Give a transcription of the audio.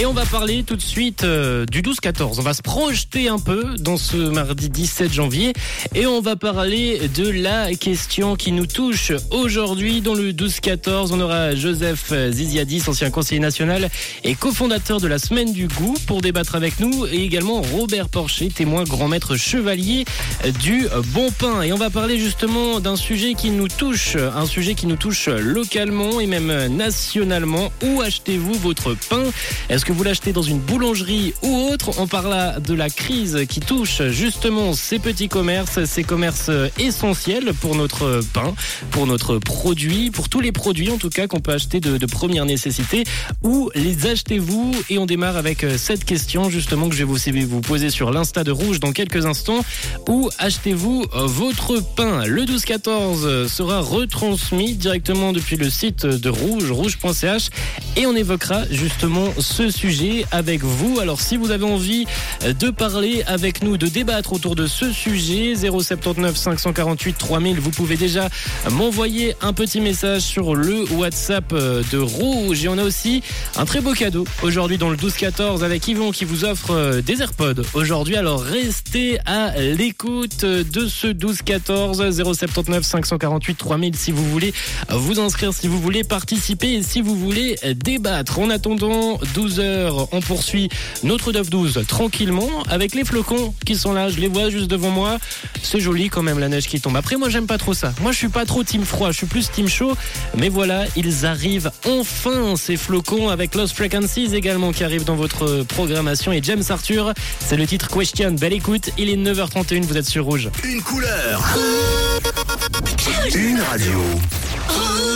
Et on va parler tout de suite euh, du 12-14. On va se projeter un peu dans ce mardi 17 janvier et on va parler de la question qui nous touche aujourd'hui dans le 12-14. On aura Joseph Ziziadis, ancien conseiller national et cofondateur de la Semaine du Goût pour débattre avec nous et également Robert Porcher, témoin grand maître chevalier du bon pain. Et on va parler justement d'un sujet qui nous touche, un sujet qui nous touche localement et même nationalement. Où achetez-vous votre pain? Que vous l'achetez dans une boulangerie ou autre On parla de la crise qui touche justement ces petits commerces, ces commerces essentiels pour notre pain, pour notre produit, pour tous les produits en tout cas qu'on peut acheter de, de première nécessité. Où les achetez-vous? Et on démarre avec euh, cette question justement que je vais vous, vous poser sur l'insta de Rouge dans quelques instants. Où achetez-vous euh, votre pain? Le 12-14 sera retransmis directement depuis le site de Rouge, rouge.ch et on évoquera justement ce sujet avec vous. Alors si vous avez envie de parler avec nous, de débattre autour de ce sujet, 079 548 3000, vous pouvez déjà m'envoyer un petit message sur le WhatsApp de Rouge. Et on a aussi un très beau cadeau aujourd'hui dans le 12-14 avec Yvon qui vous offre des AirPods aujourd'hui. Alors restez à l'écoute de ce 12-14, 079 548 3000 si vous voulez vous inscrire, si vous voulez participer et si vous voulez débattre. En attendant 12h, on poursuit notre 9-12 tranquillement avec les flocons qui sont là. Je les vois juste devant moi. C'est joli quand même la neige qui tombe. Après, moi, j'aime pas trop ça. Moi, je suis pas trop team froid. Je suis plus team chaud. Mais voilà, ils arrivent enfin ces flocons avec Lost Frequencies également qui arrivent dans votre programmation. Et James Arthur, c'est le titre Question. Belle écoute. Il est 9h31. Vous êtes sur Rouge. Une couleur. Une radio.